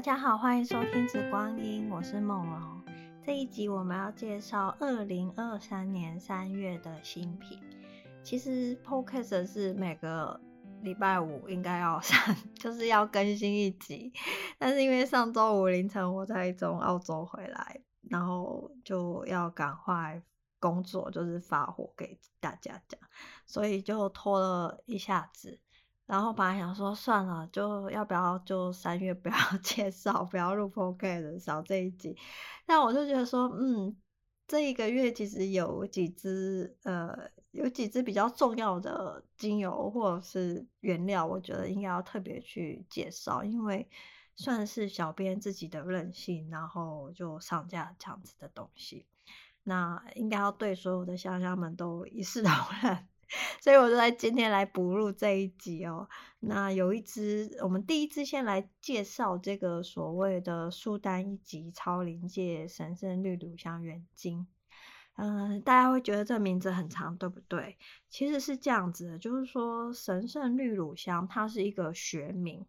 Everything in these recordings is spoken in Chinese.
大家好，欢迎收听《紫光音》，我是梦龙。这一集我们要介绍二零二三年三月的新品。其实 Podcast 是每个礼拜五应该要上，就是要更新一集。但是因为上周五凌晨我在从澳洲回来，然后就要赶快工作，就是发货给大家讲，所以就拖了一下子。然后本来想说算了，就要不要就三月不要 介绍，不要录 podcast 少这一集。但我就觉得说，嗯，这一个月其实有几支呃，有几支比较重要的精油或者是原料，我觉得应该要特别去介绍，因为算是小编自己的任性，然后就上架这样子的东西，那应该要对所有的香香们都一视同仁。所以我就在今天来补录这一集哦。那有一支，我们第一支先来介绍这个所谓的苏丹一级超临界神圣绿乳香原精。嗯、大家会觉得这名字很长，对不对？其实是这样子的，就是说神圣绿乳香它是一个学名。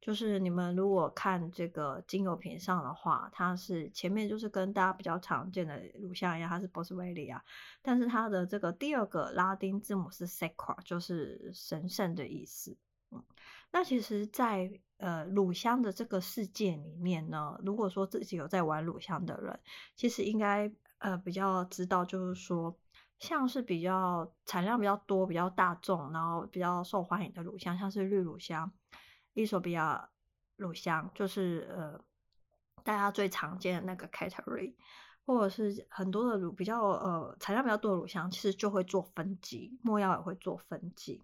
就是你们如果看这个精油瓶上的话，它是前面就是跟大家比较常见的乳香一样，它是 Boswellia，但是它的这个第二个拉丁字母是 Sacra，就是神圣的意思。嗯，那其实，在呃乳香的这个世界里面呢，如果说自己有在玩乳香的人，其实应该呃比较知道，就是说像是比较产量比较多、比较大众，然后比较受欢迎的乳香，像是绿乳香。伊索比亚乳香就是呃，大家最常见的那个 Catery，或者是很多的乳比较呃产量比较多的乳香，其实就会做分级，没药也会做分级。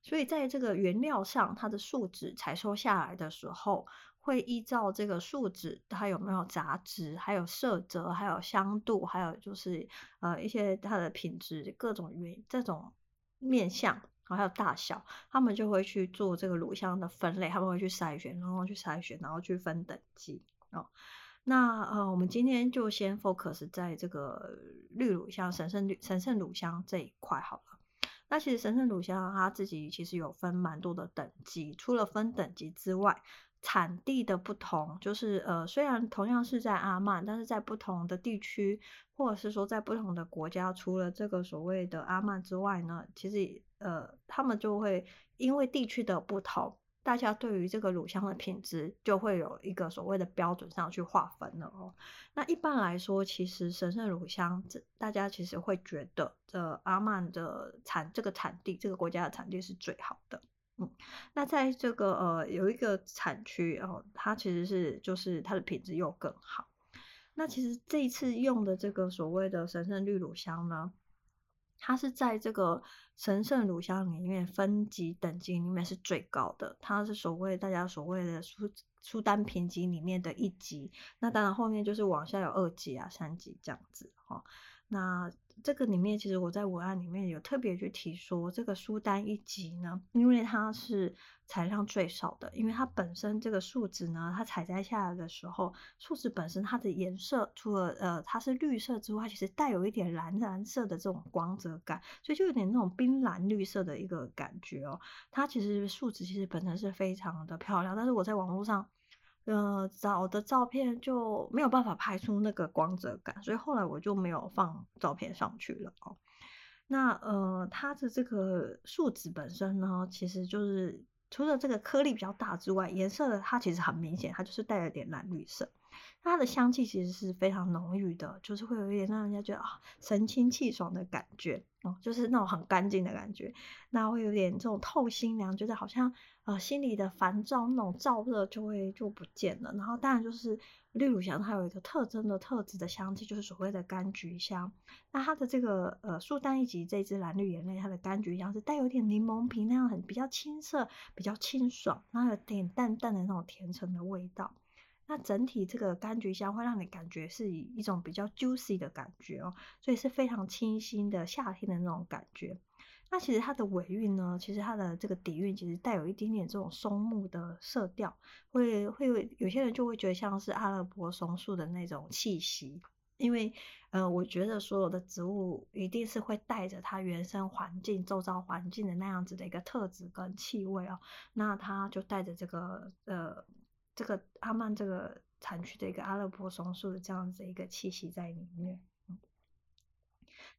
所以在这个原料上，它的树脂采收下来的时候，会依照这个树脂它有没有杂质，还有色泽，还有香度，还有就是呃一些它的品质各种原这种面向。然后还有大小，他们就会去做这个乳香的分类，他们会去筛选，然后去筛选，然后去分等级哦。那呃，我们今天就先 focus 在这个绿乳香、神圣绿、神圣乳香这一块好了。那其实神圣乳香它自己其实有分蛮多的等级，除了分等级之外，产地的不同，就是呃，虽然同样是在阿曼，但是在不同的地区，或者是说在不同的国家，除了这个所谓的阿曼之外呢，其实呃，他们就会因为地区的不同，大家对于这个乳香的品质就会有一个所谓的标准上去划分了哦。那一般来说，其实神圣乳香，这大家其实会觉得这阿曼的产这个产地，这个国家的产地是最好的。嗯，那在这个呃有一个产区哦，它其实是就是它的品质又更好。那其实这一次用的这个所谓的神圣绿乳香呢，它是在这个神圣乳香里面分级等级里面是最高的，它是所谓大家所谓的苏苏丹评级里面的一级。那当然后面就是往下有二级啊、三级这样子哈。那这个里面，其实我在文案里面有特别去提说，这个苏丹一级呢，因为它是产量最少的，因为它本身这个树脂呢，它采摘下来的时候，树脂本身它的颜色除了呃它是绿色之外，其实带有一点蓝蓝色的这种光泽感，所以就有点那种冰蓝绿色的一个感觉哦。它其实树脂其实本身是非常的漂亮，但是我在网络上。呃，找的照片就没有办法拍出那个光泽感，所以后来我就没有放照片上去了哦。那呃，它的这个树脂本身呢，其实就是除了这个颗粒比较大之外，颜色的它其实很明显，它就是带了点蓝绿色。它的香气其实是非常浓郁的，就是会有一点让人家觉得啊神清气爽的感觉哦，就是那种很干净的感觉。那会有点这种透心凉，觉得好像呃心里的烦躁那种燥热就会就不见了。然后当然就是绿乳香，它有一个特征的特质的香气，就是所谓的柑橘香。那它的这个呃苏丹一级这支蓝绿眼泪，它的柑橘香是带有点柠檬皮那样很比较青涩、比较清爽，然后有点淡淡的那种甜橙的味道。那整体这个柑橘香会让你感觉是以一种比较 juicy 的感觉哦，所以是非常清新的夏天的那种感觉。那其实它的尾韵呢，其实它的这个底蕴其实带有一点点这种松木的色调，会会有些人就会觉得像是阿拉伯松树的那种气息。因为呃，我觉得所有的植物一定是会带着它原生环境、周遭环境的那样子的一个特质跟气味哦，那它就带着这个呃。这个阿曼这个产区的一个阿勒颇松树的这样子的一个气息在里面。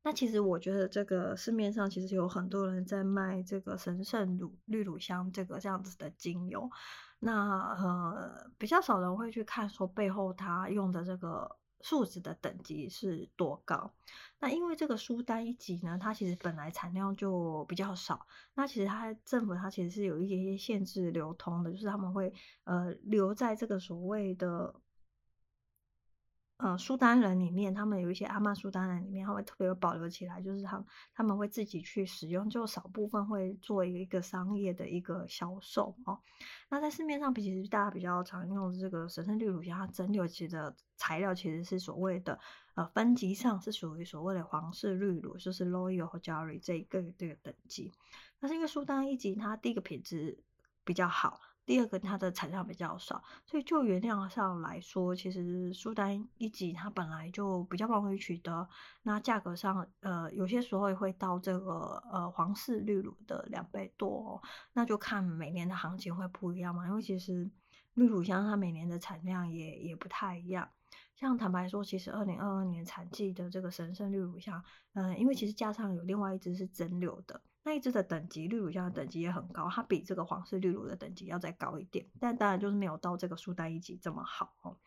那其实我觉得这个市面上其实有很多人在卖这个神圣乳绿乳香这个这样子的精油，那呃比较少人会去看说背后它用的这个树脂的等级是多高。那因为这个苏丹一级呢，它其实本来产量就比较少，那其实它政府它其实是有一些些限制流通的，就是他们会呃留在这个所谓的。呃，苏丹人里面，他们有一些阿曼苏丹人里面，他会特别有保留起来，就是他他们会自己去使用，就少部分会做一个商业的一个销售哦。那在市面上，其实大家比较常用的这个神圣绿乳香，它蒸馏其实的材料其实是所谓的呃分级上是属于所谓的皇室绿乳，就是 Royal 和 jewelry 这一个这个等级。那是因为苏丹一级，它第一个品质比较好。第二个，它的产量比较少，所以就原料上来说，其实苏丹一级它本来就比较不容易取得。那价格上，呃，有些时候也会到这个呃皇室绿乳的两倍多哦。那就看每年的行情会不一样嘛，因为其实绿乳香它每年的产量也也不太一样。像坦白说，其实二零二二年产季的这个神圣绿乳香，嗯、呃，因为其实加上有另外一支是蒸馏的。那一支的等级，绿乳香的等级也很高，它比这个皇室绿乳的等级要再高一点，但当然就是没有到这个苏丹一级这么好哦。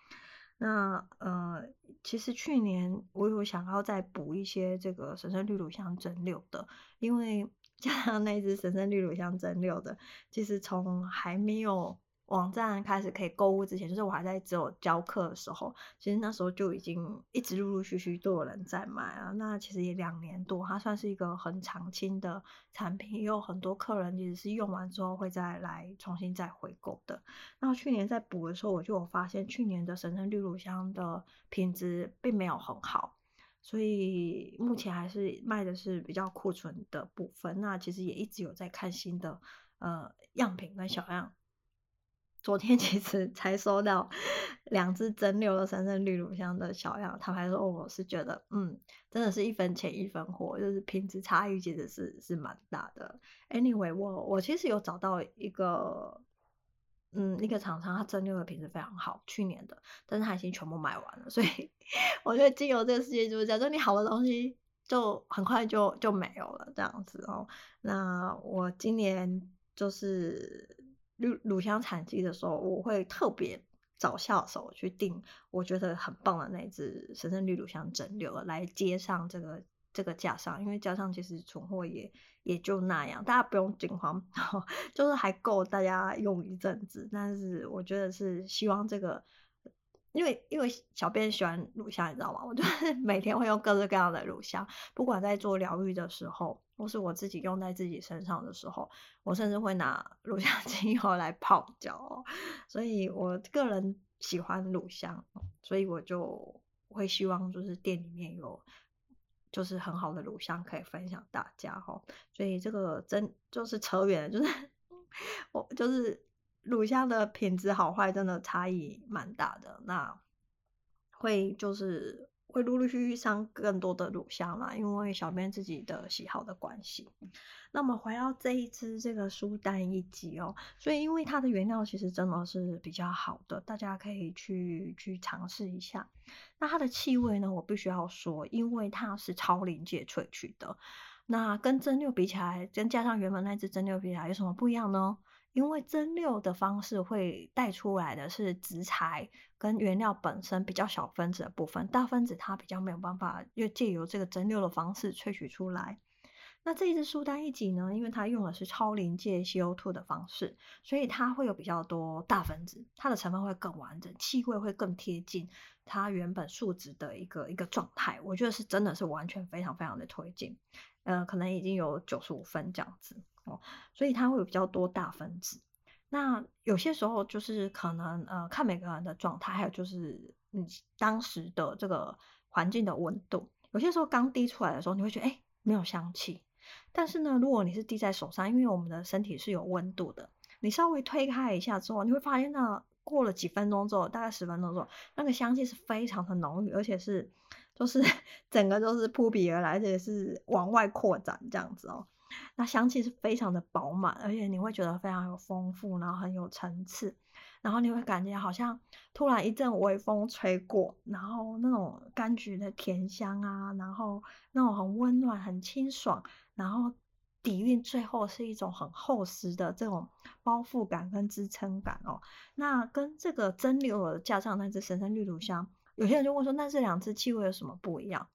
那呃，其实去年我有想要再补一些这个神圣绿乳香蒸馏的，因为 加上那一支神圣绿乳香蒸馏的，其实从还没有。网站开始可以购物之前，就是我还在只有教课的时候，其实那时候就已经一直陆陆续续都有人在买啊。那其实也两年多，它算是一个很长青的产品，也有很多客人其实是用完之后会再来重新再回购的。那去年在补的时候，我就有发现去年的神圣绿乳香的品质并没有很好，所以目前还是卖的是比较库存的部分。那其实也一直有在看新的呃样品跟小样。昨天其实才收到两支蒸馏的神圣绿乳香的小样，他还说，我是觉得，嗯，真的是一分钱一分货，就是品质差异其实是是蛮大的。Anyway，我我其实有找到一个，嗯，一个厂商，他蒸馏的品质非常好，去年的，但是他已经全部卖完了，所以 我觉得精油这个世界就是这样，就你好的东西就很快就就没有了这样子哦。那我今年就是。乳乳香产季的时候，我会特别找下手去订我觉得很棒的那支神圣绿乳香蒸馏来接上这个这个架上，因为架上其实存货也也就那样，大家不用惊慌，就是还够大家用一阵子。但是我觉得是希望这个，因为因为小编喜欢乳香，你知道吗？我就是 每天会用各式各样的乳香，不管在做疗愈的时候。或是我自己用在自己身上的时候，我甚至会拿乳香精油来泡脚，所以我个人喜欢乳香，所以我就会希望就是店里面有就是很好的乳香可以分享大家哈，所以这个真就是扯远，就是 我就是乳香的品质好坏真的差异蛮大的，那会就是。会陆陆续续上更多的乳香啦，因为小编自己的喜好的关系。那么回到这一支这个苏丹一级哦，所以因为它的原料其实真的是比较好的，大家可以去去尝试一下。那它的气味呢，我必须要说，因为它是超临界萃取的，那跟蒸馏比起来，跟加上原本那支蒸馏比起来，有什么不一样呢？因为蒸馏的方式会带出来的是植材跟原料本身比较小分子的部分，大分子它比较没有办法，又借由这个蒸馏的方式萃取出来。那这一支苏丹一级呢，因为它用的是超临界 CO2 的方式，所以它会有比较多大分子，它的成分会更完整，气味会更贴近它原本树脂的一个一个状态。我觉得是真的是完全非常非常的推荐，呃，可能已经有九十五分这样子。所以它会有比较多大分子。那有些时候就是可能呃，看每个人的状态，还有就是你当时的这个环境的温度。有些时候刚滴出来的时候，你会觉得哎，没有香气。但是呢，如果你是滴在手上，因为我们的身体是有温度的，你稍微推开一下之后，你会发现那过了几分钟之后，大概十分钟之后，那个香气是非常的浓郁，而且是就是 整个都是扑鼻而来，而且是往外扩展这样子哦。那香气是非常的饱满，而且你会觉得非常有丰富，然后很有层次，然后你会感觉好像突然一阵微风吹过，然后那种柑橘的甜香啊，然后那种很温暖、很清爽，然后底蕴最后是一种很厚实的这种包覆感跟支撑感哦。那跟这个蒸馏尔加上那只神圣绿乳香，有些人就问说，那这两支气味有什么不一样？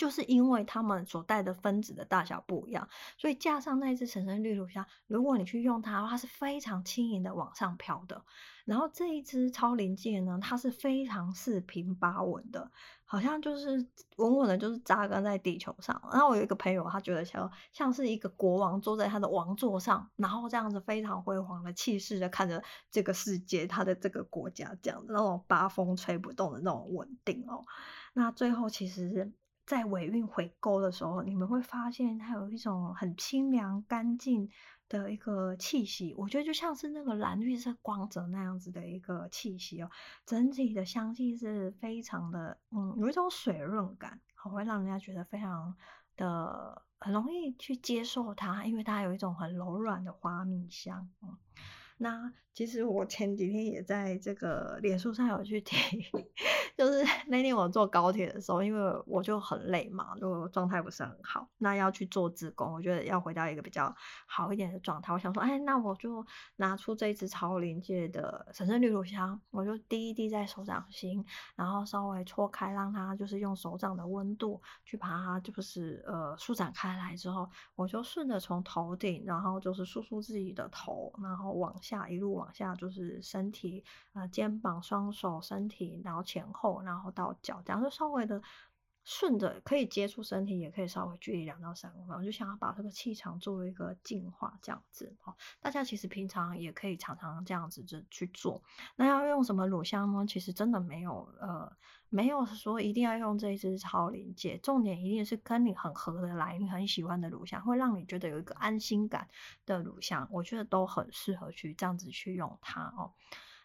就是因为它们所带的分子的大小不一样，所以架上那一只神圣绿乳香，如果你去用它，它是非常轻盈的往上飘的。然后这一只超临界呢，它是非常四平八稳的，好像就是稳稳的，就是扎根在地球上。然后我有一个朋友，他觉得像像是一个国王坐在他的王座上，然后这样子非常辉煌的气势的看着这个世界，他的这个国家这样的那种八风吹不动的那种稳定哦。那最后其实。在尾韵回勾的时候，你们会发现它有一种很清凉、干净的一个气息。我觉得就像是那个蓝绿色光泽那样子的一个气息哦。整体的香气是非常的，嗯，有一种水润感，会让人家觉得非常的很容易去接受它，因为它有一种很柔软的花蜜香，嗯。那其实我前几天也在这个脸书上有去提，就是 那天我坐高铁的时候，因为我就很累嘛，就状态不是很好，那要去做自工，我觉得要回到一个比较好一点的状态。我想说，哎，那我就拿出这一支超临界的神圣绿乳香，我就滴一滴在手掌心，然后稍微搓开，让它就是用手掌的温度去把它就是呃舒展开来之后，我就顺着从头顶，然后就是梳梳自己的头，然后往。下一路往下就是身体，呃，肩膀、双手、身体，然后前后，然后到脚，这样就稍微的顺着，可以接触身体，也可以稍微距离两到三公分，我就想要把这个气场作为一个净化，这样子哦。大家其实平常也可以常常这样子就去做。那要用什么乳香呢？其实真的没有，呃。没有说一定要用这一支超临界，重点一定是跟你很合得来，你很喜欢的乳香，会让你觉得有一个安心感的乳香，我觉得都很适合去这样子去用它哦。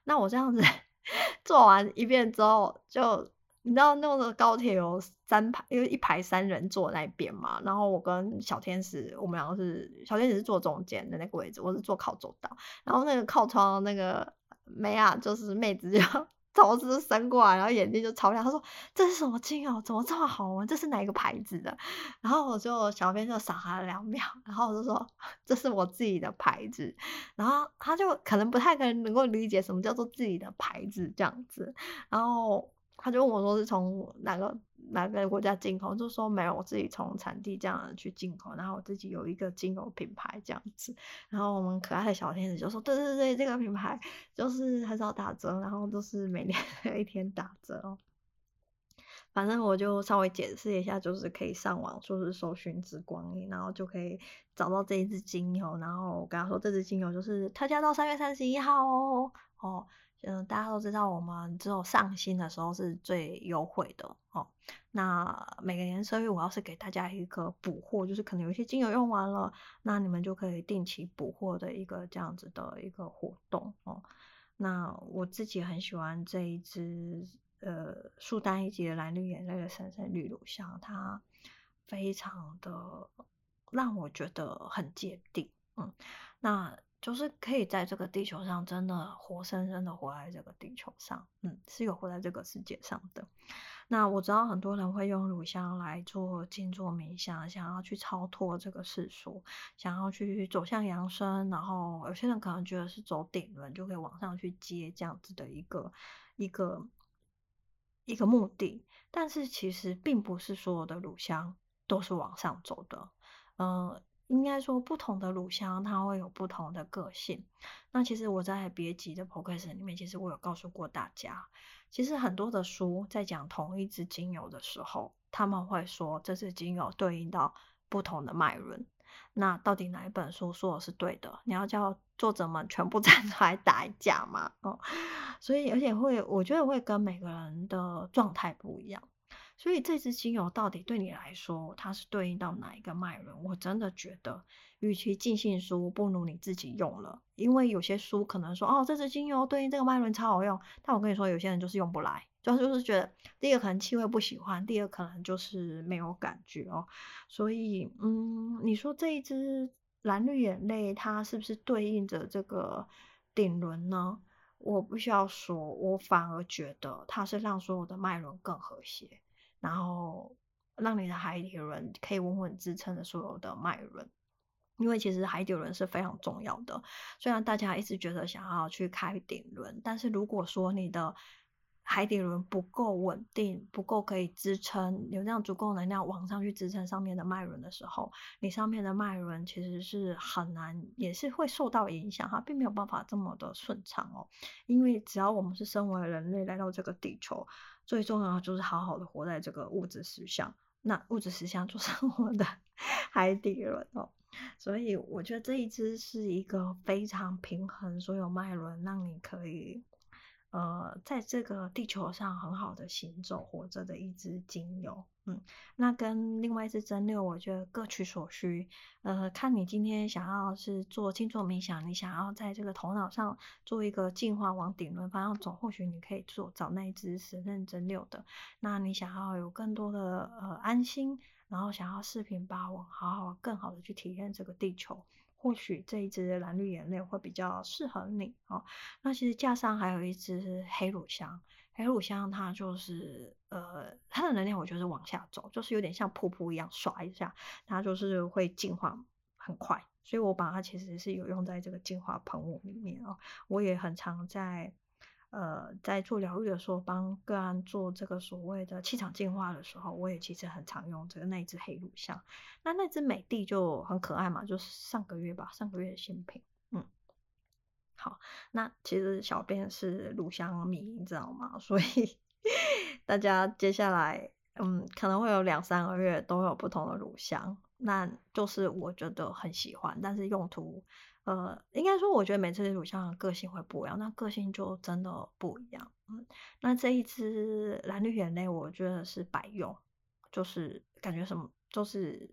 那我这样子 做完一遍之后，就你知道那个高铁有三排，因为一排三人坐那边嘛，然后我跟小天使，我们两个是小天使是坐中间的那个位置，我是坐靠走道，然后那个靠窗那个妹啊，就是妹子就。头是伸过来，然后眼睛就超亮。他说：“这是什么精油？怎么这么好闻？这是哪一个牌子的？”然后我就小编就傻了两秒，然后我就说：“ 这是我自己的牌子。”然后他就可能不太可能能够理解什么叫做自己的牌子这样子，然后。他就问我说是从哪个哪个国家进口，就说没有，我自己从产地这样去进口，然后我自己有一个精油品牌这样子，然后我们可爱的小天使就说对对对，这个品牌就是很少打折，然后都是每年 一天打折哦。反正我就稍微解释一下，就是可以上网就是搜寻之光阴，然后就可以找到这一支精油，然后我跟他说这支精油就是特价到三月三十一号哦哦。嗯，大家都知道，我们只有上新的时候是最优惠的哦。那每个年十二月五号是给大家一个补货，就是可能有一些精油用完了，那你们就可以定期补货的一个这样子的一个活动哦。那我自己很喜欢这一支呃树丹一级的蓝绿眼泪的神圣绿乳香，它非常的让我觉得很坚定，嗯，那。就是可以在这个地球上真的活生生的活在这个地球上，嗯，是有活在这个世界上的。那我知道很多人会用乳香来做静坐冥想，想要去超脱这个世俗，想要去走向扬升，然后有些人可能觉得是走顶轮就可以往上去接这样子的一个一个一个目的。但是其实并不是所有的乳香都是往上走的，嗯、应该说，不同的乳香它会有不同的个性。那其实我在别集的 podcast 里面，其实我有告诉过大家，其实很多的书在讲同一支精油的时候，他们会说这支精油对应到不同的脉轮。那到底哪一本书说的是对的？你要叫作者们全部 站出来打一架吗？哦，所以而且会，我觉得会跟每个人的状态不一样。所以这支精油到底对你来说，它是对应到哪一个脉轮？我真的觉得，与其尽信书，不如你自己用了。因为有些书可能说，哦，这支精油对应这个脉轮超好用，但我跟你说，有些人就是用不来，主要就是觉得第一个可能气味不喜欢，第二可能就是没有感觉哦。所以，嗯，你说这一支蓝绿眼泪，它是不是对应着这个顶轮呢？我不需要说，我反而觉得它是让所有的脉轮更和谐，然后让你的海底轮可以稳稳支撑着所有的脉轮。因为其实海底轮是非常重要的，虽然大家一直觉得想要去开顶轮，但是如果说你的海底轮不够稳定，不够可以支撑，有这样足够能量往上去支撑上面的脉轮的时候，你上面的脉轮其实是很难，也是会受到影响，它并没有办法这么的顺畅哦。因为只要我们是身为人类来到这个地球，最重要的就是好好的活在这个物质实相，那物质实相就是我的 海底轮哦。所以我觉得这一支是一个非常平衡所有脉轮，让你可以呃在这个地球上很好的行走活着的一支精油。嗯，那跟另外一支真六，我觉得各取所需。呃，看你今天想要是做静坐冥想，你想要在这个头脑上做一个净化往顶轮方向走，或许你可以做找那一支时任真六的。那你想要有更多的呃安心。然后想要四平八稳，好好更好的去体验这个地球，或许这一支蓝绿眼泪会比较适合你哦。那其实架上还有一支黑乳香，黑乳香它就是呃它的能量我觉得是往下走，就是有点像瀑布一样刷一下，它就是会净化很快，所以我把它其实是有用在这个净化喷雾里面哦。我也很常在。呃，在做疗愈的时候，帮个案做这个所谓的气场净化的时候，我也其实很常用这个那一支黑乳香。那那支美的就很可爱嘛，就是上个月吧，上个月的新品。嗯，好，那其实小编是乳香迷，你知道吗？所以大家接下来嗯，可能会有两三个月都有不同的乳香，那就是我觉得很喜欢，但是用途。呃，应该说，我觉得每次乳香的个性会不一样，那个性就真的不一样。嗯，那这一支蓝绿眼泪，我觉得是百用，就是感觉什么，就是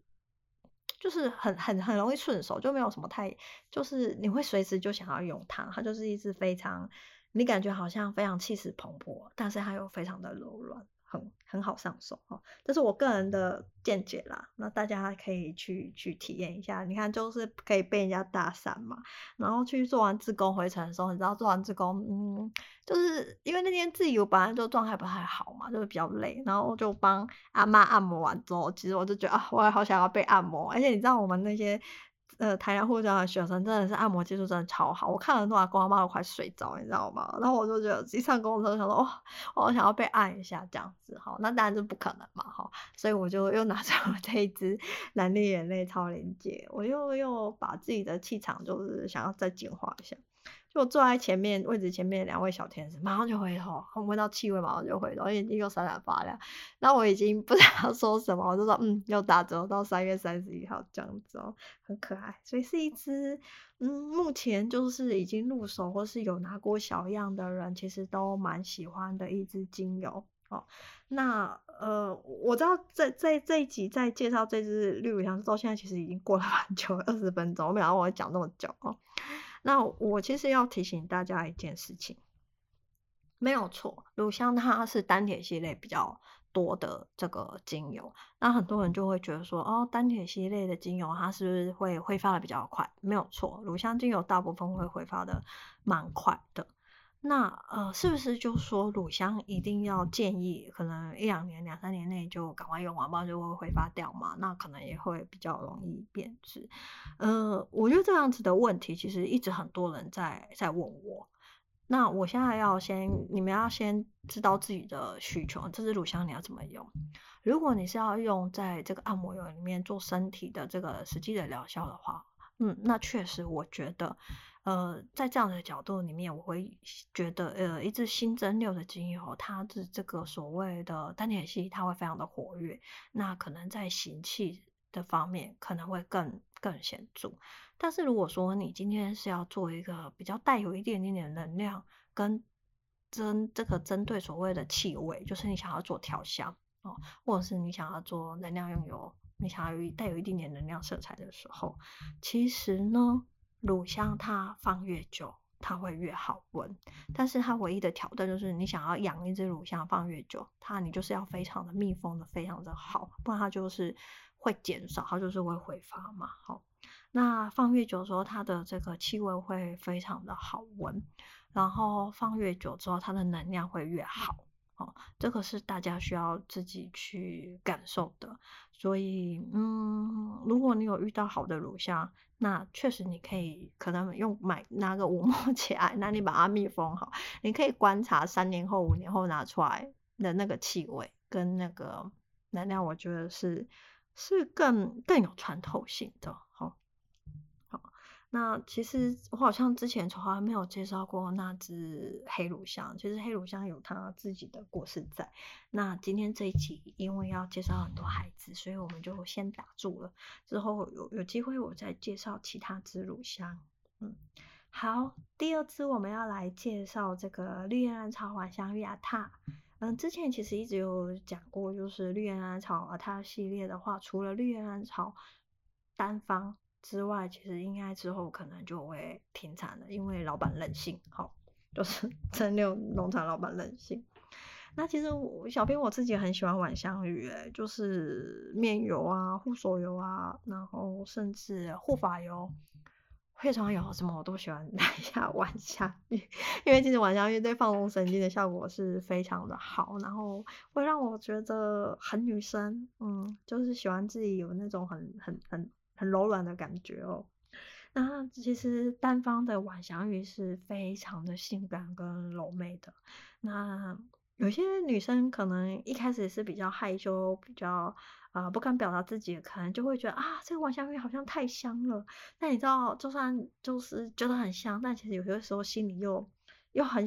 就是很很很容易顺手，就没有什么太，就是你会随时就想要用它。它就是一支非常，你感觉好像非常气势磅礴，但是它又非常的柔软。很很好上手哦，这是我个人的见解啦。那大家可以去去体验一下。你看，就是可以被人家搭讪嘛。然后去做完自工回程的时候，你知道做完自工，嗯，就是因为那天自己我本来就状态不太好嘛，就是比较累。然后就帮阿妈按摩完之后，其实我就觉得啊，我也好想要被按摩。而且你知道我们那些。呃，台南护教的学生真的是按摩技术真的超好，我看了那光猫都快睡着，你知道吗？然后我就觉得一上公车想说，哇，我想要被按一下这样子，哈，那当然是不可能嘛，哈，所以我就又拿出了这一支蓝绿眼泪超连接，我又又把自己的气场就是想要再净化一下。就坐在前面位置前面两位小天使，马上就回头，我闻到气味马上就回头，眼睛又闪闪发亮。那我已经不知道 说什么，我就说嗯，又打折到三月三十一号这样子哦，很可爱。所以是一支嗯，目前就是已经入手或是有拿过小样的人，其实都蛮喜欢的一支精油哦。那呃，我知道这这这一集在介绍这支绿乳香之后，现在其实已经过了蛮久，二十分钟，我没想到我会讲那么久哦。那我其实要提醒大家一件事情，没有错，乳香它是单萜系列比较多的这个精油。那很多人就会觉得说，哦，单萜系列的精油它是不是会挥发的比较快？没有错，乳香精油大部分会挥发的蛮快的。那呃，是不是就说乳香一定要建议，可能一两年、两三年内就赶快用完，不然就会挥发掉嘛？那可能也会比较容易变质。呃，我觉得这样子的问题，其实一直很多人在在问我。那我现在要先，你们要先知道自己的需求，这支乳香你要怎么用？如果你是要用在这个按摩油里面做身体的这个实际的疗效的话，嗯，那确实我觉得。呃，在这样的角度里面，我会觉得，呃，一支新增六的精油，它的这个所谓的单萜烯，它会非常的活跃，那可能在行气的方面可能会更更显著。但是如果说你今天是要做一个比较带有一点点点能量，跟针这个针对所谓的气味，就是你想要做调香哦，或者是你想要做能量用油，你想要有带有一点点能量色彩的时候，其实呢。乳香它放越久，它会越好闻。但是它唯一的挑战就是，你想要养一只乳香放越久，它你就是要非常的密封的非常的好，不然它就是会减少，它就是会挥发嘛。好，那放越久的时候，它的这个气味会非常的好闻，然后放越久之后，它的能量会越好。哦，这个是大家需要自己去感受的。所以，嗯，如果你有遇到好的乳香，那确实你可以可能用买拿个五毛起来，那你把它密封好，你可以观察三年后、五年后拿出来的那个气味跟那个能量，我觉得是是更更有穿透性的。那其实我好像之前从来没有介绍过那只黑乳香，其实黑乳香有它自己的故事在。那今天这一集因为要介绍很多孩子，所以我们就先打住了。之后有有机会我再介绍其他只乳香。嗯，好，第二支我们要来介绍这个绿叶兰草晚香玉阿塔。嗯，之前其实一直有讲过，就是绿叶兰草阿塔系列的话，除了绿叶兰草单方。之外，其实应该之后可能就会停产了，因为老板任性，好，就是 真六农场老板任性。那其实我小编我自己很喜欢晚香玉，诶，就是面油啊、护手油啊，然后甚至护发油、化妆油什么我都喜欢 来一下晚香玉，因为其实晚香玉对放松神经的效果是非常的好，然后会让我觉得很女生，嗯，就是喜欢自己有那种很很很。很柔软的感觉哦。那其实单方的晚香玉是非常的性感跟柔媚的。那有些女生可能一开始是比较害羞，比较啊、不敢表达自己，可能就会觉得啊这个晚香玉好像太香了。那你知道，就算就是觉得很香，但其实有些时候心里又又很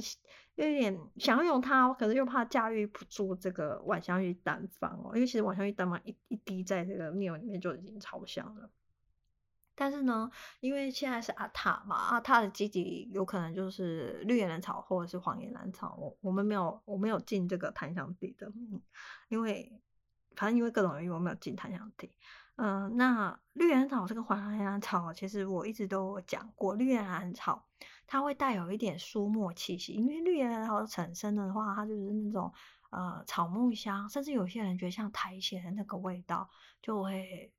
又有点想要用它，可是又怕驾驭不住这个晚香玉单方哦。因为其实晚香玉单方一一滴在这个面里面就已经超香了。但是呢，因为现在是阿塔嘛，阿塔的基底有可能就是绿岩兰草或者是黄岩兰草，我我们没有我没有进这个檀香地的，嗯，因为反正因为各种原因我没有进檀香地。嗯、那绿岩草这个黄岩兰草，其实我一直都有讲过，绿岩兰草它会带有一点书墨气息，因为绿岩兰草产生的话，它就是那种呃草木香，甚至有些人觉得像苔藓的那个味道就会。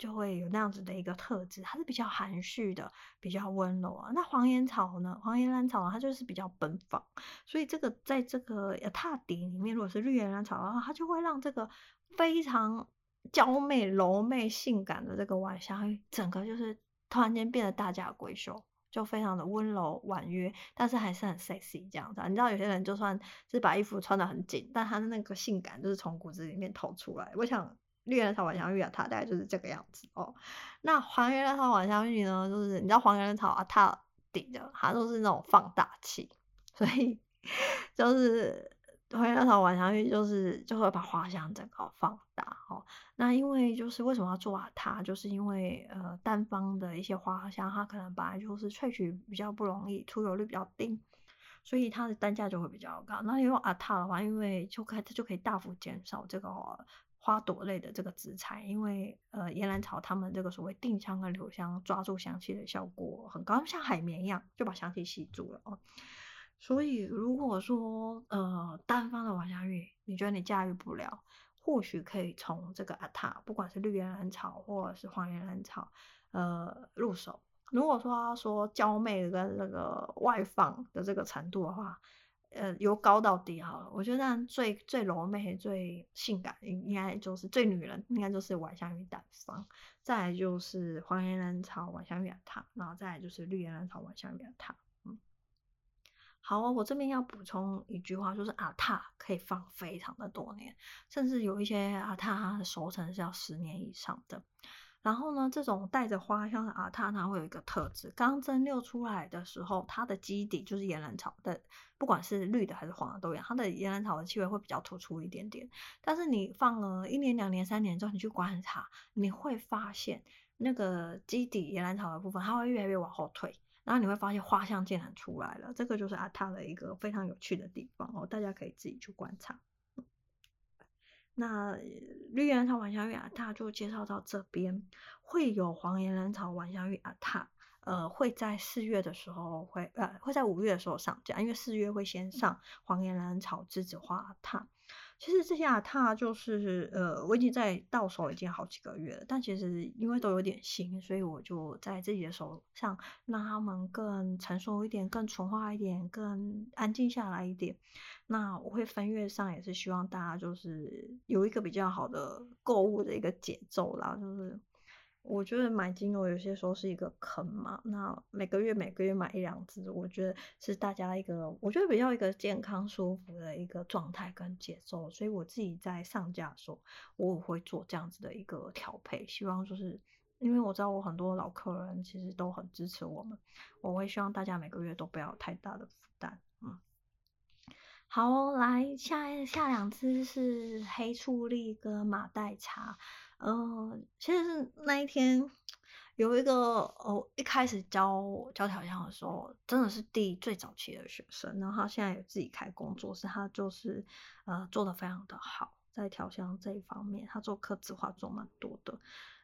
就会有那样子的一个特质，它是比较含蓄的，比较温柔啊。那黄岩草呢？黄岩兰草呢，它就是比较奔放，所以这个在这个塔底里面，如果是绿岩兰草的话，它就会让这个非常娇媚、柔媚、性感的这个晚霞，整个就是突然间变得大家闺秀，就非常的温柔婉约，但是还是很 sexy 这样子。你知道有些人就算是把衣服穿得很紧，但他的那个性感就是从骨子里面透出来。我想。绿岩兰草晚香玉啊，它大概就是这个样子哦。那黄原草晚香玉呢，就是你知道黄原草啊，它底的它都是那种放大器，所以 就是黄原草晚香玉就是就会把花香整个放大哦。那因为就是为什么要做啊？它就是因为呃单方的一些花香，它可能本来就是萃取比较不容易，出油率比较低，所以它的单价就会比较高。那用阿塔的话，因为就可以它就可以大幅减少这个。花朵类的这个植材，因为呃岩兰草它们这个所谓定香跟留香抓住香气的效果很高，像海绵一样就把香气吸住了哦。所以如果说呃单方的晚香玉，你觉得你驾驭不了，或许可以从这个阿塔，不管是绿岩兰草或者是黄岩兰草，呃入手。如果说要说娇媚跟那个外放的这个程度的话。呃，由高到低好了，我觉得最最柔媚、最性感，应该就是最女人，应该就是晚香玉单方，再来就是黄岩兰草晚香玉阿塔，然后再来就是绿岩兰草晚香玉阿塔。嗯，好，我这边要补充一句话，就是阿塔可以放非常的多年，甚至有一些阿塔它的熟成是要十年以上的。然后呢，这种带着花香的阿塔，它会有一个特质，刚蒸馏出来的时候，它的基底就是岩兰草的，不管是绿的还是黄的都一样，它的岩兰草的气味会比较突出一点点。但是你放了一年、两年、三年之后，你去观察，你会发现那个基底岩兰草的部分，它会越来越往后退，然后你会发现花香竟然出来了。这个就是阿塔的一个非常有趣的地方哦，大家可以自己去观察。那绿岩草晚香玉阿塔就介绍到这边，会有黄岩兰草晚香玉阿塔，呃会在四月的时候会呃会在五月的时候上架，因为四月会先上黄岩兰草栀子花炭。其实这些阿塔就是呃，我已经在到手已经好几个月了，但其实因为都有点新，所以我就在自己的手上让它们更成熟一点、更纯化一点、更安静下来一点。那我会分月上，也是希望大家就是有一个比较好的购物的一个节奏啦，就是。我觉得买精油有些时候是一个坑嘛，那每个月每个月买一两支，我觉得是大家一个，我觉得比较一个健康舒服的一个状态跟节奏，所以我自己在上架的时候，我会做这样子的一个调配，希望就是因为我知道我很多老客人其实都很支持我们，我会希望大家每个月都不要有太大的负担，嗯。好，来下下两支是黑醋栗跟马黛茶。呃，其实是那一天有一个哦，一开始教教调香的时候，真的是第最早期的学生。然后他现在有自己开工作室，他就是呃做的非常的好，在调香这一方面，他做客制化做蛮多的。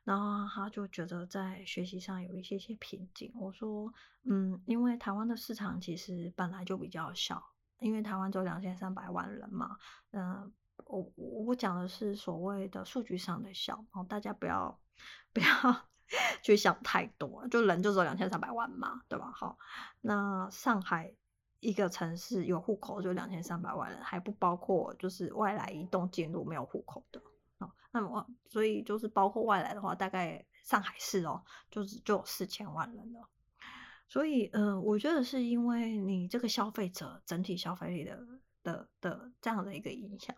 然后他就觉得在学习上有一些些瓶颈。我说，嗯，因为台湾的市场其实本来就比较小，因为台湾只有两千三百万人嘛，嗯、我我讲的是所谓的数据上的小哦，大家不要不要 去想太多，就人就只有两千三百万嘛，对吧？好，那上海一个城市有户口就两千三百万人，还不包括就是外来移动进入没有户口的哦。那么所以就是包括外来的话，大概上海市哦，就是就有四千万人了。所以呃，我觉得是因为你这个消费者整体消费力的的的这样的一个影响。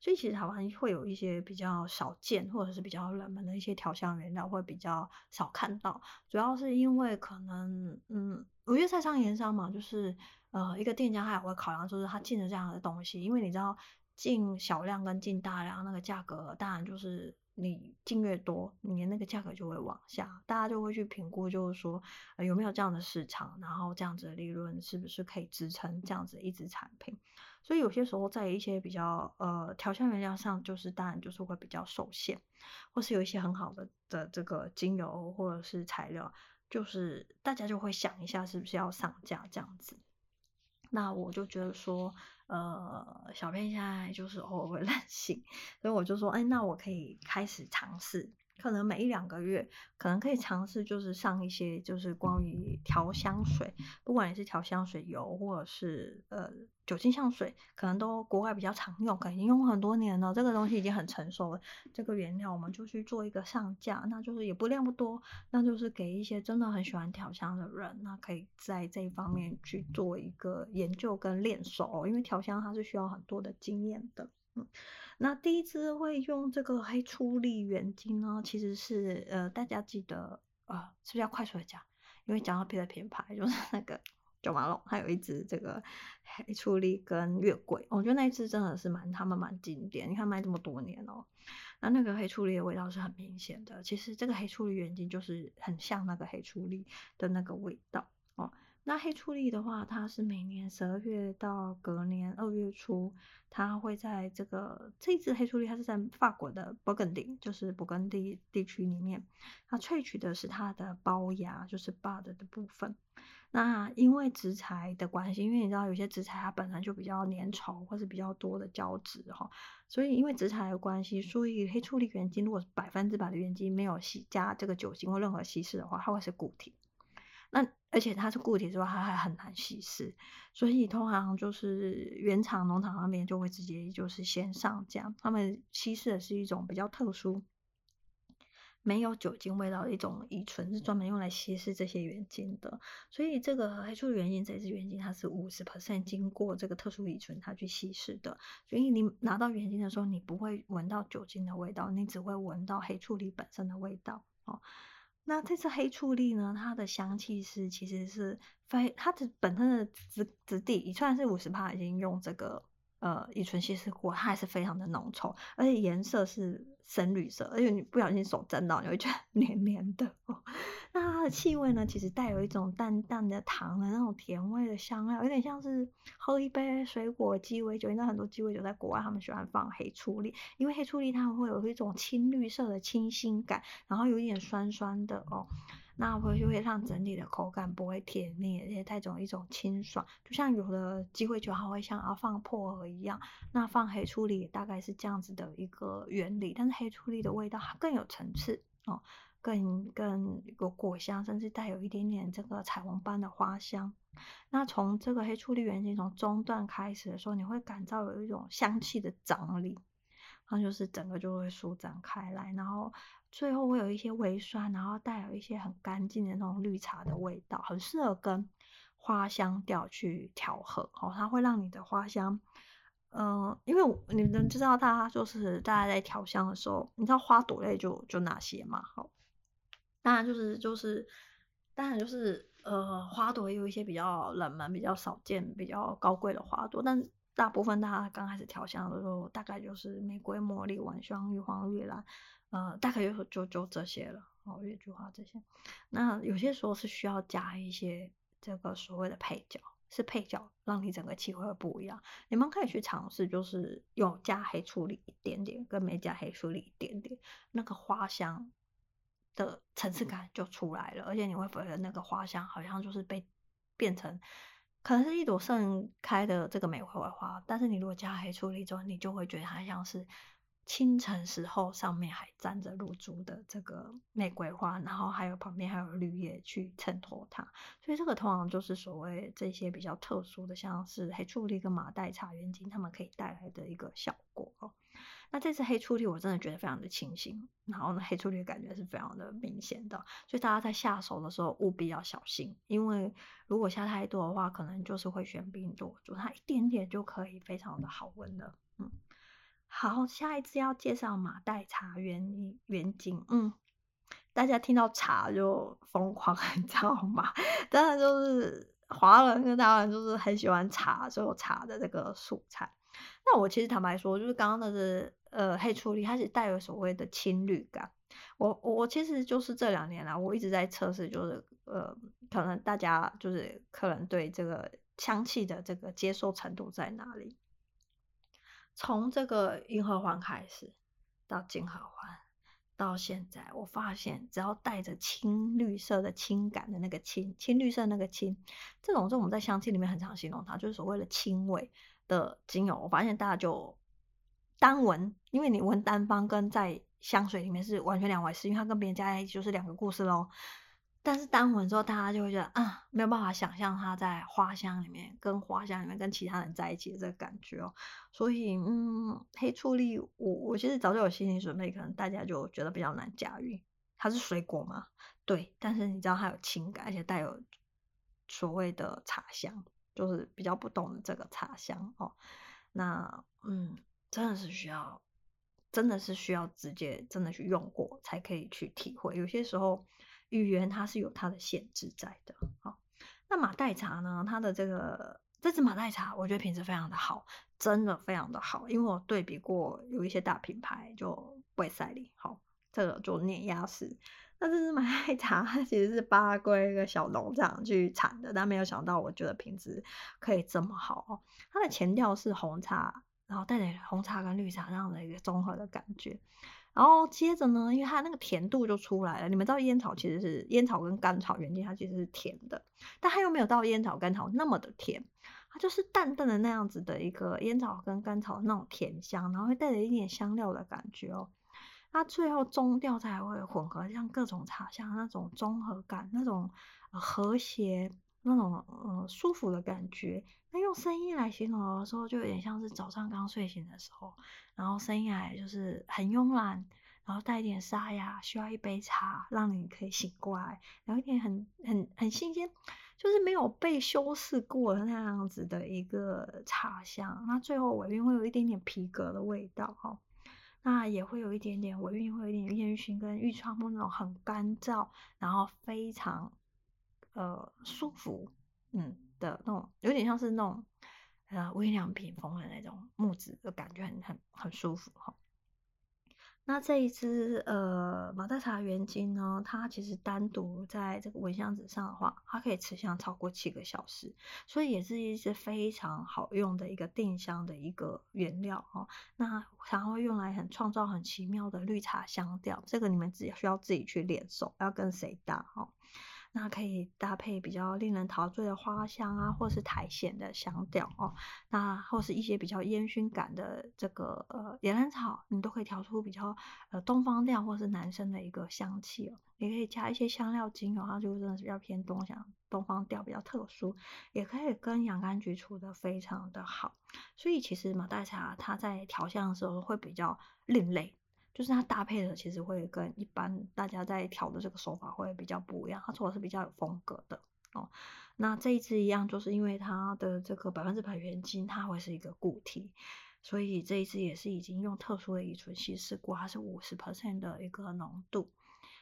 所以其实台湾会有一些比较少见或者是比较冷门的一些调香原料会比较少看到，主要是因为可能，嗯，五月菜商言商嘛，就是呃一个店家他也会考量，就是他进的这样的东西，因为你知道进小量跟进大量那个价格，当然就是。你进越多，你的那个价格就会往下，大家就会去评估，就是说，呃，有没有这样的市场，然后这样子的利润是不是可以支撑这样子一支产品。所以有些时候在一些比较呃调香原料上，就是当然就是会比较受限，或是有一些很好的的这个精油或者是材料，就是大家就会想一下是不是要上架这样子。那我就觉得说。呃，小编现在就是偶尔会 任性，所以我就说，哎，那我可以开始尝试，可能每一两个月，可能可以尝试，就是上一些就是关于调香水，不管你是调香水油或者是呃。酒精香水可能都国外比较常用，可能已经用很多年了，这个东西已经很成熟了。这个原料我们就去做一个上架，那就是也不量不多，那就是给一些真的很喜欢调香的人，那可以在这一方面去做一个研究跟练手，因为调香它是需要很多的经验的。嗯，那第一支会用这个黑醋栗原精呢，其实是呃大家记得呃是不是要快速的讲？因为讲到别的品牌就是 那个。九马龙，还有一支这个黑醋栗跟月桂，我觉得那一支真的是蛮他们蛮经典。你看卖这么多年哦，那那个黑醋栗的味道是很明显的。其实这个黑醋栗原精就是很像那个黑醋栗的那个味道哦。那黑醋栗的话，它是每年十二月到隔年二月初，它会在这个这一支黑醋栗，它是在法国的勃艮第，就是勃艮第地区里面，它萃取的是它的胞芽，就是 bud 的部分。那因为植材的关系，因为你知道有些植材它本身就比较粘稠，或是比较多的胶质哈，所以因为植材的关系，所以黑醋栗原精如果百分之百的原精没有稀加这个酒精或任何稀释的话，它会是固体。那而且它是固体之外，它还很难稀释，所以通常就是原厂农场那边就会直接就是先上架，他们稀释的是一种比较特殊。没有酒精味道的一种乙醇，是专门用来稀释这些原精的。所以这个黑醋原精这支原精，它是五十 percent 经过这个特殊乙醇它去稀释的。所以你拿到原精的时候，你不会闻到酒精的味道，你只会闻到黑醋里本身的味道。哦，那这次黑醋栗呢，它的香气是其实是非它的本身的质质地，一串是五十帕已经用这个呃乙醇稀释过，它还是非常的浓稠，而且颜色是。深绿色，而且你不小心手沾到，你会觉得 黏黏的哦。那它的气味呢，其实带有一种淡淡的糖的那种甜味的香料，有点像是喝一杯水果鸡尾酒。因为很多鸡尾酒在国外，他们喜欢放黑醋栗，因为黑醋栗它会有一种青绿色的清新感，然后有一点酸酸的哦。那会就会让整体的口感不会甜腻，而且带种一种清爽。就像有的鸡尾酒还会像要放薄荷一样，那放黑醋栗大概是这样子的一个原理，但是黑醋栗的味道它更有层次哦，更更有果香，甚至带有一点点这个彩虹般的花香。那从这个黑醋栗原型从中段开始的时候，你会感到有一种香气的张力。然后就是整个就会舒展开来，然后最后会有一些微酸，然后带有一些很干净的那种绿茶的味道，很适合跟花香调去调和哦。它会让你的花香，嗯、因为你们知道，它就是大家在调香的时候，你知道花朵类就就哪些嘛？好，当然就是就是，当然就是呃，花朵也有一些比较冷门、比较少见、比较高贵的花朵，但。大部分大家刚开始调香的时候，大概就是玫瑰、茉莉、晚香、玉皇、玉兰，呃，大概就就就这些了。哦，月季花这些。那有些时候是需要加一些这个所谓的配角，是配角让你整个气味会不一样。你们可以去尝试，就是有加黑处理一点点，跟没加黑处理一点点，那个花香的层次感就出来了，而且你会觉得那个花香好像就是被变成。可能是一朵盛开的这个玫瑰花，但是你如果加黑处理之后，你就会觉得它像是清晨时候上面还沾着露珠的这个玫瑰花，然后还有旁边还有绿叶去衬托它，所以这个通常就是所谓这些比较特殊的，像是黑醋栗跟马黛茶原精，它们可以带来的一个效果哦。那这次黑醋栗我真的觉得非常的清新，然后呢，黑醋栗感觉是非常的明显的，所以大家在下手的时候务必要小心，因为如果下太多的话，可能就是会喧宾夺主，它一点点就可以非常的好闻了。好，下一次要介绍马代茶原原精，嗯，大家听到茶就疯狂，你知道吗？当然就是华人，跟当然就是很喜欢茶，所有茶的这个素材。那我其实坦白说，就是刚刚那是。呃，黑醋栗它是带有所谓的青绿感。我我其实就是这两年来，我一直在测试，就是呃，可能大家就是客人对这个香气的这个接受程度在哪里。从这个银河环开始，到金合欢，到现在，我发现只要带着青绿色的青感的那个青，青绿色那个青，这种是我们在香气里面很常形容它，就是所谓的青味的精油。我发现大家就。单闻，因为你闻单方跟在香水里面是完全两回事，因为它跟别人加在一起就是两个故事喽。但是单闻之后，大家就会觉得啊，没有办法想象它在花香里面跟花香里面跟其他人在一起的这个感觉哦。所以，嗯，黑醋栗，我我其实早就有心理准备，可能大家就觉得比较难驾驭。它是水果嘛，对，但是你知道它有情感，而且带有所谓的茶香，就是比较不懂的这个茶香哦。那，嗯。真的是需要，真的是需要直接真的去用过才可以去体会。有些时候语言它是有它的限制在的。好，那马黛茶呢？它的这个这支马黛茶，我觉得品质非常的好，真的非常的好。因为我对比过有一些大品牌，就贝塞里，好，这个就碾压式。那这支马黛茶，它其实是巴圭一个小农场去产的，但没有想到，我觉得品质可以这么好哦。它的前调是红茶。然后带点红茶跟绿茶这样的一个综合的感觉，然后接着呢，因为它那个甜度就出来了。你们知道烟草其实是烟草跟甘草原精，它其实是甜的，但它又没有到烟草甘草那么的甜，它就是淡淡的那样子的一个烟草跟甘草那种甜香，然后会带着一点香料的感觉哦。那最后中调才会混合，像各种茶香那种综合感，那种和谐。那种呃舒服的感觉，那用声音来形容的时候，就有点像是早上刚睡醒的时候，然后声音还就是很慵懒，然后带一点沙哑，需要一杯茶让你可以醒过来，有一点很很很新鲜，就是没有被修饰过的那样子的一个茶香。那最后尾韵会有一点点皮革的味道哈，那也会有一点点尾韵，会有一点烟熏跟玉川木那种很干燥，然后非常。呃，舒服，嗯的那种，有点像是那种呃无印良品风的那种木质的感觉很，很很舒服哈。那这一支呃马黛茶原精呢，它其实单独在这个蚊香纸上的话，它可以持香超过七个小时，所以也是一支非常好用的一个定香的一个原料哦。那常会用来很创造很奇妙的绿茶香调，这个你们自己需要自己去练手，要跟谁搭哦。那可以搭配比较令人陶醉的花香啊，或是苔藓的香调哦。那或是一些比较烟熏感的这个呃野兰草，你都可以调出比较呃东方调或是男生的一个香气哦。也可以加一些香料精油，它就真的是比较偏东香东方调，比较特殊。也可以跟洋甘菊处的非常的好。所以其实马黛茶它在调香的时候会比较另类。就是它搭配的其实会跟一般大家在调的这个手法会比较不一样，它做的是比较有风格的哦。那这一支一样，就是因为它的这个百分之百原精，它会是一个固体，所以这一支也是已经用特殊的乙醇稀释过，它是五十 percent 的一个浓度。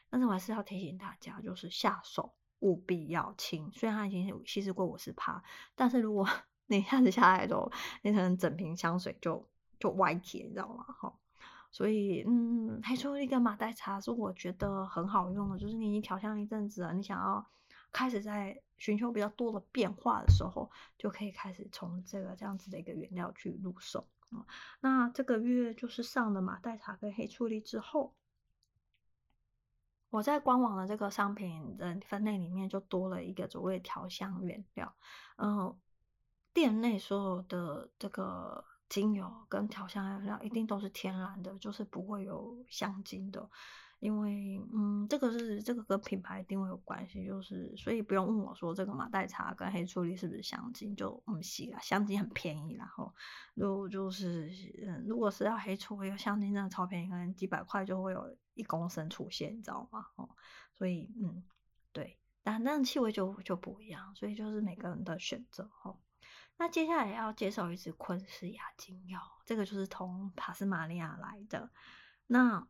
但是我还是要提醒大家，就是下手务必要轻。虽然它已经稀释过五十趴，但是如果 你一下子下来之后，你可能整瓶香水就就歪铁，你知道吗？哈。所以，嗯，黑醋栗跟马黛茶是我觉得很好用的，就是你已经调香一阵子了，你想要开始在寻求比较多的变化的时候，就可以开始从这个这样子的一个原料去入手。嗯，那这个月就是上了马黛茶跟黑醋栗之后，我在官网的这个商品的分类里面就多了一个所谓调香原料，嗯，店内所有的这个。精油跟调香原料一定都是天然的，就是不会有香精的，因为嗯，这个是这个跟品牌定位有关系，就是所以不用问我说这个马黛茶跟黑醋栗是不是香精，就嗯洗啊，香精很便宜，然后如就是嗯，如果是要黑醋栗香精真的超便宜，可能几百块就会有一公升出现，你知道吗？哦，所以嗯，对，但那气味就就不一样，所以就是每个人的选择哦。那接下来要介绍一支昆士亚精油，这个就是从塔斯马尼亚来的。那，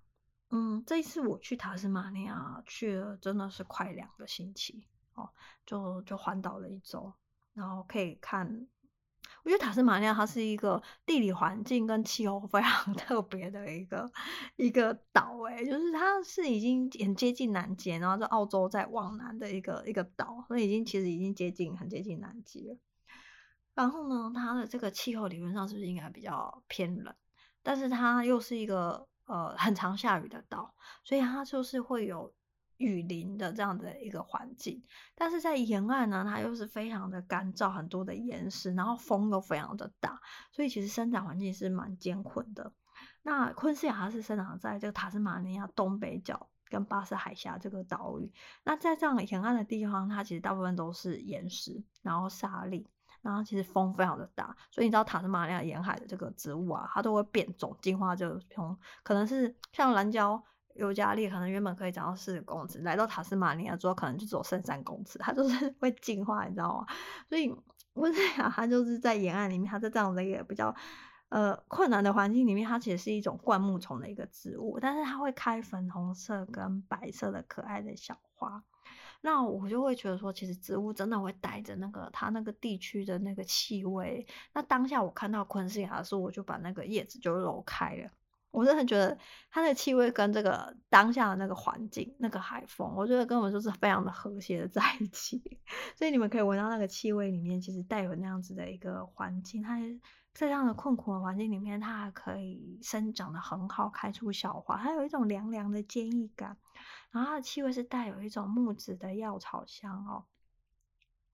嗯，这一次我去塔斯马尼亚去了，真的是快两个星期哦，就就环岛了一周，然后可以看。我觉得塔斯马尼亚它是一个地理环境跟气候非常 特别的一个一个岛，诶，就是它是已经很接近南极，然后在澳洲再往南的一个一个岛，所以已经其实已经接近很接近南极了。然后呢，它的这个气候理论上是不是应该比较偏冷？但是它又是一个呃很常下雨的岛，所以它就是会有雨林的这样的一个环境。但是在沿岸呢，它又是非常的干燥，很多的岩石，然后风又非常的大，所以其实生长环境是蛮艰困的。那昆士亚它是生长在这个塔斯马尼亚东北角跟巴士海峡这个岛屿。那在这样沿岸的地方，它其实大部分都是岩石，然后沙礫。然后其实风非常的大，所以你知道塔斯马尼亚沿海的这个植物啊，它都会变种，进化就从可能是像蓝胶尤加利，可能原本可以长到四十公尺，来到塔斯马尼亚之后，可能就只有剩三公尺，它就是 会进化，你知道吗？所以温斯亚它就是在沿岸里面，它在这样的一个比较呃困难的环境里面，它其实是一种灌木丛的一个植物，但是它会开粉红色跟白色的可爱的小花。那我就会觉得说，其实植物真的会带着那个它那个地区的那个气味。那当下我看到昆士亚的时候，我就把那个叶子就揉开了。我真的觉得它的气味跟这个当下的那个环境、那个海风，我觉得跟我就是非常的和谐的在一起。所以你们可以闻到那个气味里面，其实带有那样子的一个环境。它在这样的困苦的环境里面，它还可以生长得很好，开出小花，它有一种凉凉的坚毅感。然后它的气味是带有一种木质的药草香哦，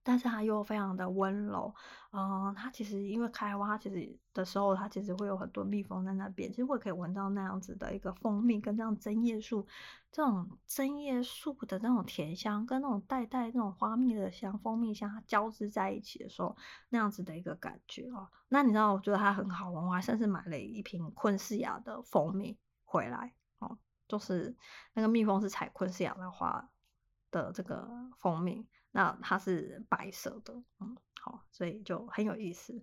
但是它又非常的温柔。嗯，它其实因为开花，其实的时候它其实会有很多蜜蜂在那边，其实我可以闻到那样子的一个蜂蜜，跟这样针叶树这种针叶树的那种甜香，跟那种带带那种花蜜的香、蜂蜜香，它交织在一起的时候，那样子的一个感觉哦。那你知道，我觉得它很好闻，我还甚至买了一瓶昆士亚的蜂蜜回来哦。就是那个蜜蜂是采昆士亚的花的这个蜂蜜，那它是白色的，嗯，好，所以就很有意思。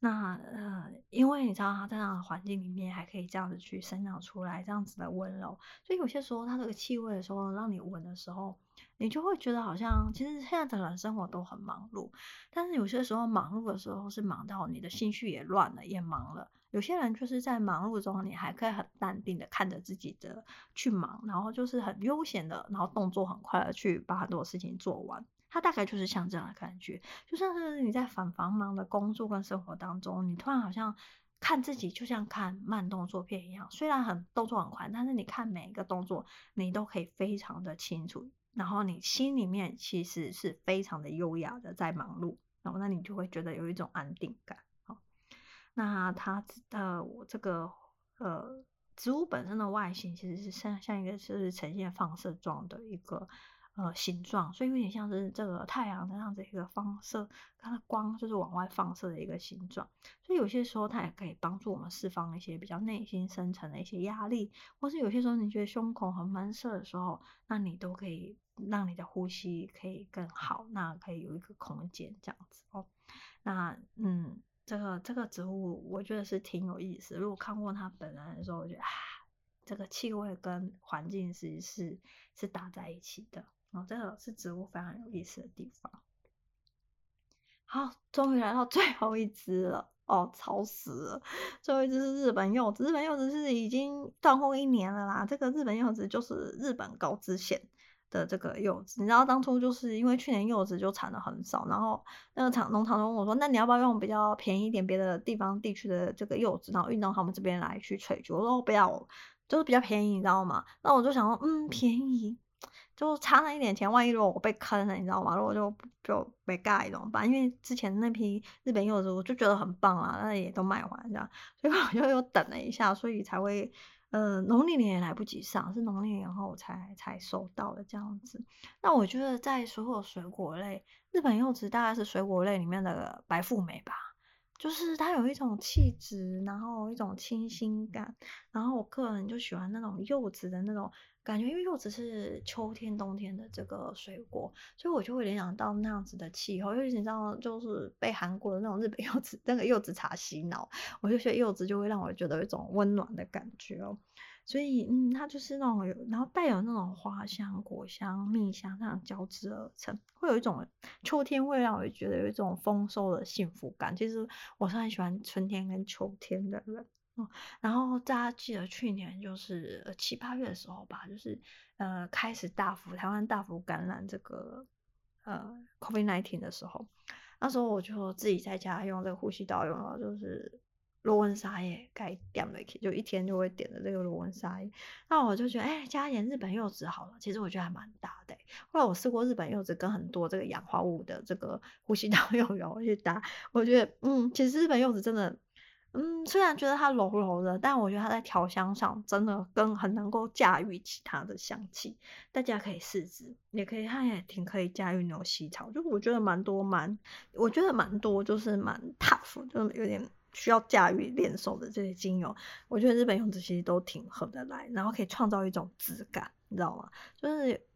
那呃，因为你知道它在那样的环境里面还可以这样子去生长出来，这样子的温柔，所以有些时候它这个气味的时候，让你闻的时候，你就会觉得好像其实现在的人生活都很忙碌，但是有些时候忙碌的时候是忙到你的心绪也乱了，也忙了。有些人就是在忙碌中，你还可以很淡定的看着自己的去忙，然后就是很悠闲的，然后动作很快的去把很多事情做完。他大概就是像这样的感觉，就像是你在繁繁忙的工作跟生活当中，你突然好像看自己就像看慢动作片一样，虽然很动作很快，但是你看每一个动作，你都可以非常的清楚，然后你心里面其实是非常的优雅的在忙碌，然后那你就会觉得有一种安定感。那它的我这个呃植物本身的外形其实是像像一个是呈现放射状的一个。呃，形状，所以有点像是这个太阳的这样子一个放射，它的光就是往外放射的一个形状。所以有些时候它也可以帮助我们释放一些比较内心深层的一些压力，或是有些时候你觉得胸口很闷塞的时候，那你都可以让你的呼吸可以更好，那可以有一个空间这样子哦。那嗯，这个这个植物我觉得是挺有意思。如果看过它本人的时候，我觉得啊，这个气味跟环境其实是是搭在一起的。哦，这个是植物非常有意思的地方。好，终于来到最后一只了。哦，吵死了！最后一只是日本柚子。日本柚子是已经断货一年了啦。这个日本柚子就是日本高知县的这个柚子。你知道当初就是因为去年柚子就产的很少，然后那个厂农场就问我说：“那你要不要用比较便宜一点别的地方地区的这个柚子，然后运到他们这边来去萃取？”我说：“不要，就是比较便宜，你知道吗？”那我就想说：“嗯，便宜。”就差那一点钱，万一如果我被坑了，你知道吗？如果就就被盖怎么办？因为之前那批日本柚子我就觉得很棒啊，那也都卖完这样，所以我就又等了一下，所以才会呃农历年也来不及上，是农历年后才才收到的这样子。那我觉得在所有水果类，日本柚子大概是水果类里面的白富美吧，就是它有一种气质，然后一种清新感，然后我个人就喜欢那种柚子的那种。感觉因为柚子是秋天、冬天的这个水果，所以我就会联想到那样子的气候。因为你知道，就是被韩国的那种日本柚子那个柚子茶洗脑，我就觉得柚子就会让我觉得有一种温暖的感觉哦。所以，嗯，它就是那种有，然后带有那种花香、果香、蜜香这样交织而成，会有一种秋天会让我觉得有一种丰收的幸福感。其实我是很喜欢春天跟秋天的人。嗯，然后大家记得去年就是七八月的时候吧，就是呃开始大幅台湾大幅感染这个呃 COVID nineteen 的时候，那时候我就自己在家用这个呼吸道用了，就是罗文莎叶该点的，就一天就会点的这个罗文莎叶。那我就觉得，哎，加一点日本柚子好了。其实我觉得还蛮搭的。后来我试过日本柚子跟很多这个氧化物的这个呼吸道用油去搭，我觉得，嗯，其实日本柚子真的。嗯，虽然觉得它柔柔的，但我觉得它在调香上真的跟很能够驾驭其他的香气，大家可以试试，也可以，它也挺可以驾驭牛膝草，就我觉得蛮多蛮，我觉得蛮多就是蛮 tough，就有点需要驾驭练手的这些精油，我觉得日本柚子其实都挺合得来，然后可以创造一种质感，你知道吗？就是。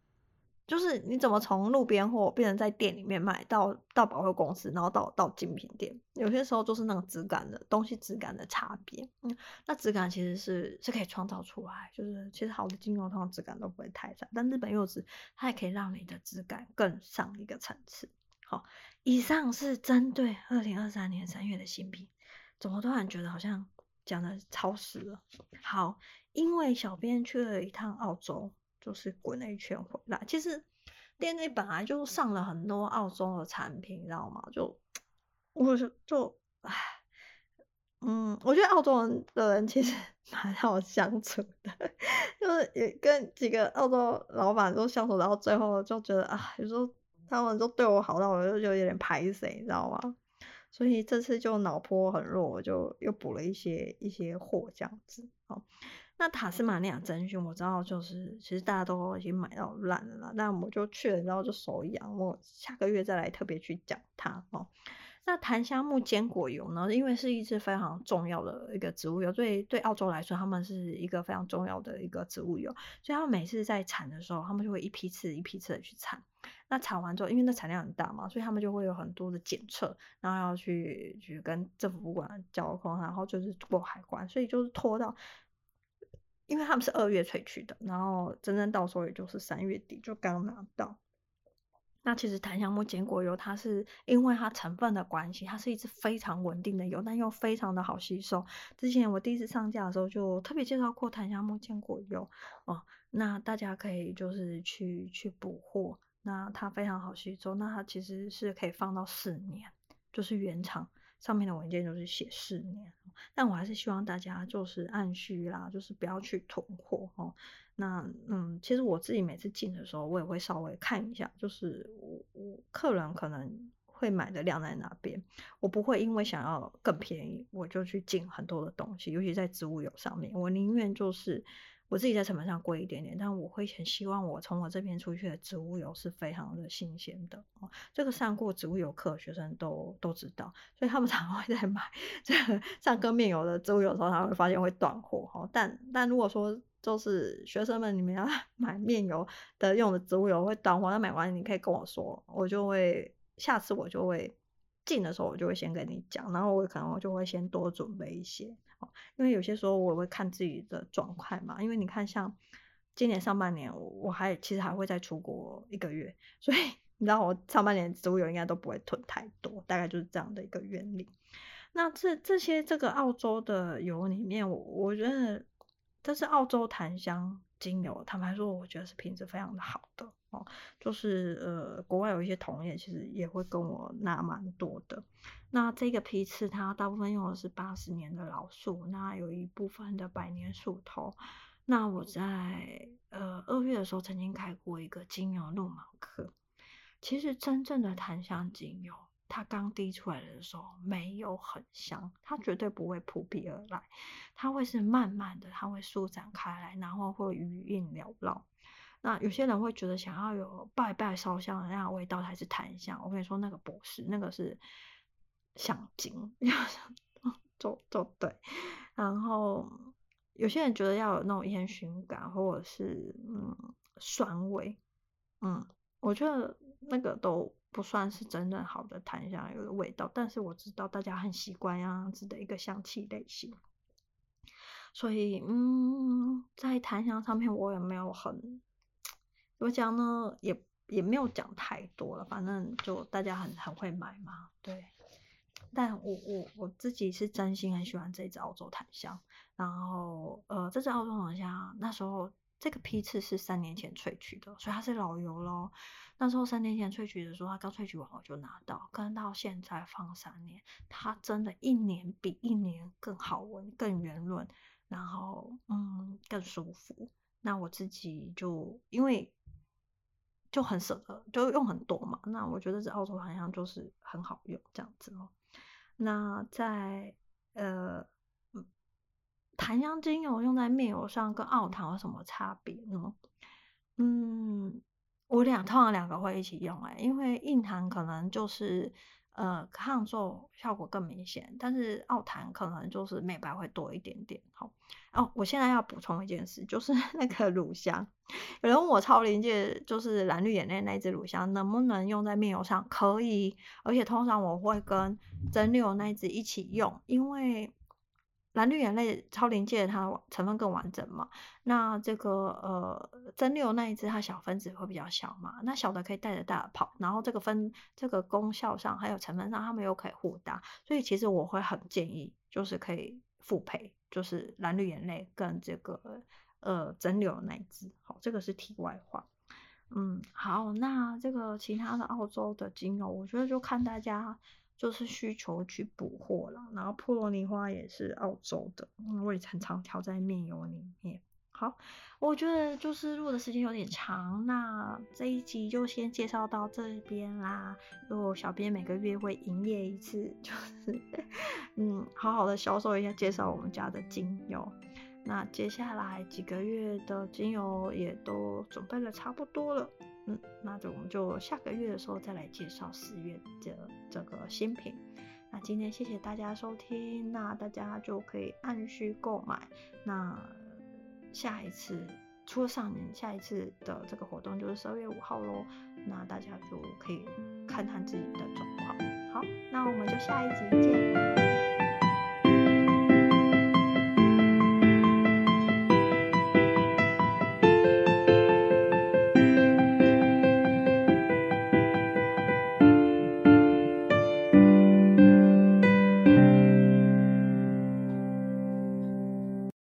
就是你怎么从路边货变成在店里面卖，到到百货公司，然后到到精品店，有些时候就是那个质感的东西质感的差别。嗯，那质感其实是是可以创造出来，就是其实好的精油它的质感都不会太差，但日本柚子它也可以让你的质感更上一个层次。好，以上是针对二零二三年三月的新品，怎么突然觉得好像讲的超时了？好，因为小编去了一趟澳洲。就是滚了一圈回来，其实店内本来就上了很多澳洲的产品，你知道吗？就我就就唉，嗯，我觉得澳洲人的人其实 蛮好相处的，就是也跟几个澳洲老板都相处，然后最后就觉得啊，有时候他们都对我好到我就有点排斥，你知道吗？所以这次就脑波很弱，我就又补了一些一些货这样子，哦。那塔斯马尼亚真菌，我知道就是其实大家都已经买到烂了。那我就去了，然后就手痒，我下个月再来特别去讲它哦。那檀香木坚果油呢？因为是一支非常重要的一个植物油，对对澳洲来说，他们是一个非常重要的一个植物油，所以他们每次在产的时候，他们就会一批次一批次的去产。那产完之后，因为那产量很大嘛，所以他们就会有很多的检测，然后要去去跟政府部管交通，然后就是过海关，所以就是拖到。因为他们是二月萃取的，然后真正到时候也就是三月底就刚拿到。那其实檀香木坚果油，它是因为它成分的关系，它是一支非常稳定的油，但又非常的好吸收。之前我第一次上架的时候，就特别介绍过檀香木坚果油哦。那大家可以就是去去补货，那它非常好吸收，那它其实是可以放到四年，就是原厂上面的文件就是写四年。但我还是希望大家就是按需啦，就是不要去囤货哦。那嗯，其实我自己每次进的时候，我也会稍微看一下，就是我我客人可能会买的量在哪边，我不会因为想要更便宜，我就去进很多的东西，尤其在植物油上面，我宁愿就是我自己在成本上贵一点点，但我会很希望我从我这边出去的植物油是非常的新鲜的哦。这个上过植物油课的学生都都知道，所以他们 常会在买这个上根面油的植物油的时候，他会发现会断货哈。但但如果说就是学生们，你们要 买面油的用的植物油会断货，那买完，你可以跟我说，我就会下次我就会进的时候，我就会先跟你讲，然后我可能我就会先多准备一些，因为有些时候我会看自己的状况嘛，因为你看像今年上半年我我还其实还会再出国一个月，所以你知道我上半年植物油应该都不会囤太多，大概就是这样的一个原理。那这这些这个澳洲的油里面，我我觉得。这是澳洲檀香精油，坦白说，我觉得是品质非常的好的哦。就是呃，国外有一些同业其实也会跟我拿蛮多的。那这个批次它大部分用的是八十年的老树，那有一部分的百年树头。那我在呃二月的时候曾经开过一个精油入门课。其实真正的檀香精油。它刚滴出来的时候没有很香，它绝对不会扑鼻而来，它会是慢慢的，它会舒展开来，然后会余韵缭绕。那有些人会觉得想要有拜拜烧香的那样味道才是檀香，我跟你说那个不是，那个是香精，就就对。然后有些人觉得要有那种烟熏感，或者是嗯酸味，嗯，我觉得那个都。不算是真正好的檀香油的味道，但是我知道大家很习惯样子的一个香气类型，所以嗯，在檀香上面我也没有很，怎么讲呢？也也没有讲太多了，反正就大家很很会买嘛，对。但我我我自己是真心很喜欢这支澳洲檀香，然后呃，这支澳洲檀香那时候这个批次是三年前萃取的，所以它是老油咯。那时候三年前萃取的时候，它刚萃取完我就拿到，跟到现在放三年，它真的一年比一年更好闻、更圆润，然后嗯更舒服。那我自己就因为就很舍得，就用很多嘛。那我觉得这澳洲檀香就是很好用这样子哦。那在呃檀香精油用在面油上跟澳檀有什么差别呢？嗯。我俩通常两个会一起用哎，因为硬檀可能就是呃抗皱效果更明显，但是澳檀可能就是美白会多一点点。好哦，我现在要补充一件事，就是 那个乳香，有人问我超临界就是蓝绿眼泪那支乳香能不能用在面油上？可以，而且通常我会跟蒸馏那支一起用，因为。蓝绿眼泪超临界，它成分更完整嘛？那这个呃蒸馏那一支，它小分子会比较小嘛？那小的可以带着大的跑，然后这个分这个功效上还有成分上，它们又可以互搭，所以其实我会很建议，就是可以复配，就是蓝绿眼泪跟这个呃蒸馏那一支。好，这个是题外话。嗯，好，那这个其他的澳洲的精油，我觉得就看大家。就是需求去补货了，然后波罗尼花也是澳洲的，我也常常调在面油里面。好，我觉得就是录的时间有点长，那这一集就先介绍到这边啦。就小编每个月会营业一次，就是嗯，好好的销售一下，介绍我们家的精油。那接下来几个月的精油也都准备的差不多了。嗯，那就我们就下个月的时候再来介绍四月的这个新品。那今天谢谢大家收听，那大家就可以按需购买。那下一次除了上年，下一次的这个活动就是十二月五号喽。那大家就可以看看自己的状况。好，那我们就下一集见。